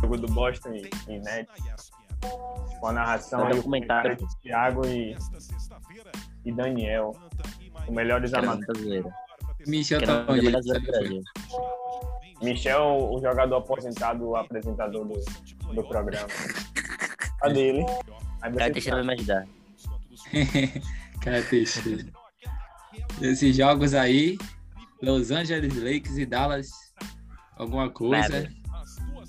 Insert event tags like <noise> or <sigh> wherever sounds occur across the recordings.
jogo do Boston e, e Nets. Com a narração É aí, o documentário. comentário de Thiago e, e Daniel. Os melhores amadores. Michel tá onde? Michel, o jogador aposentado, o apresentador do, do programa. Cadê ele? Aí Cara, Teixeira vai me ajudar. <laughs> Cara, Teixeira. Esses jogos aí, Los Angeles Lakers e Dallas, alguma coisa. Nada.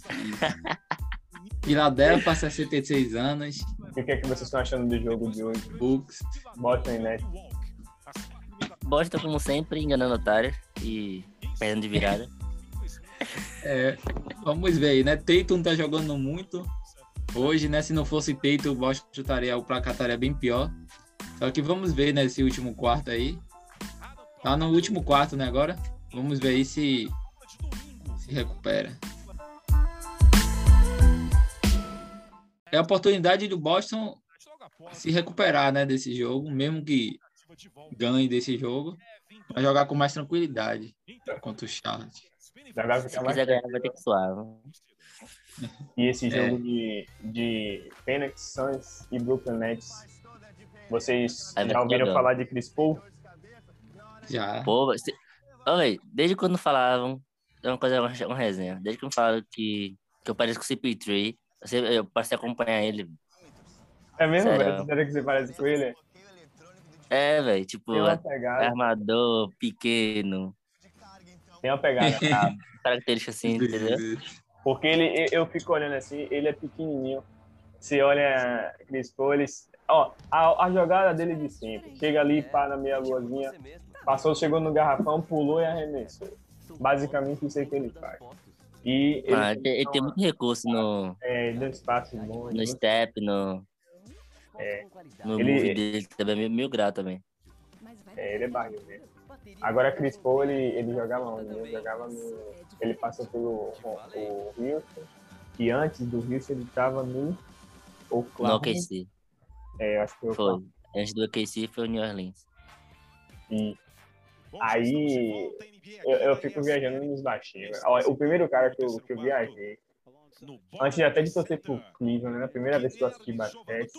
<laughs> Philadelphia, 66 anos, o que é que vocês estão achando do jogo de hoje? Bucks. Boston e Nets. Boston, como sempre, enganando o otário e perdendo de virada. É, vamos ver aí, né? Tatum tá jogando muito hoje, né? Se não fosse Tatum, o Boston estaria, o placar estaria bem pior. Só que vamos ver nesse último quarto aí. Tá no último quarto, né, agora? Vamos ver aí se se recupera. É a oportunidade do Boston se recuperar, né, desse jogo, mesmo que ganhe desse jogo, para jogar com mais tranquilidade contra o Charlotte. Se mais quiser ganhar, vai ter que suar. E esse É. jogo de, de Phoenix Suns e Brooklyn Nets. Vocês É, vai já ouviram falar de Chris Paul? Já. Pô. Ô, véi, desde quando falavam, é uma coisa, uma, uma resenha, desde quando falaram que, que eu pareço com o CP3, eu, sempre- eu passei a acompanhar ele. É mesmo, Sério? velho? Sério que você parece com ele? É, velho, tipo, armador, pequeno, Tem uma pegada. <laughs> tá, característica assim, entendeu? Porque ele, eu- eu fico olhando assim, ele é pequenininho. Você olha Chris Paul, ele... Ó, a, a jogada dele de sempre. Chega ali, para na meia luazinha, passou, chegou no garrafão, pulou e arremessou. Basicamente isso é que ele faz. E ele, Ah, ele, tem- ele tem muito recurso no, é, deu espaço bom. no step, no, É. no Ele- move dele, também mil, mil grau também. É, ele é barril mesmo. Agora, Chris Paul, ele, ele jogava onde? Ele jogava no... Ele passou pelo o, o Houston, e antes do Houston ele estava no No Oklahoma. OKC. É, acho que foi o Foi. Oklahoma. Antes do OKC foi o New Orleans. E aí eu, eu fico viajando nos baixinhos. O primeiro cara que eu, que eu viajei, antes de até de torcer pro Cleveland, né? A primeira vez que eu assisti basquete,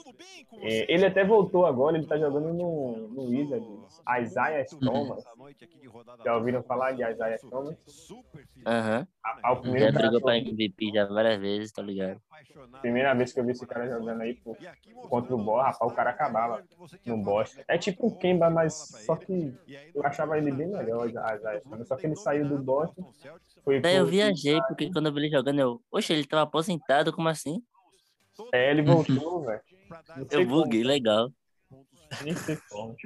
é, ele até voltou agora, ele tá jogando no, no Wizards, Isaiah Thomas. Já ouviram falar de Isaiah Thomas? Aham. A, a, o primeiro Já brigou pra MVP já várias vezes, tá ligado? Primeira vez que eu vi esse cara jogando aí pô, contra o Boston, rapaz, o cara acabava no Boston. É tipo o Kemba, mas só que eu achava ele bem melhor, já, já, só que ele saiu do Boston. Foi Daí eu viajei, porque quando eu vi ele jogando, eu. Oxe, ele tava aposentado, como assim? É, ele voltou, velho. Eu buguei, legal. como, Nem sei como.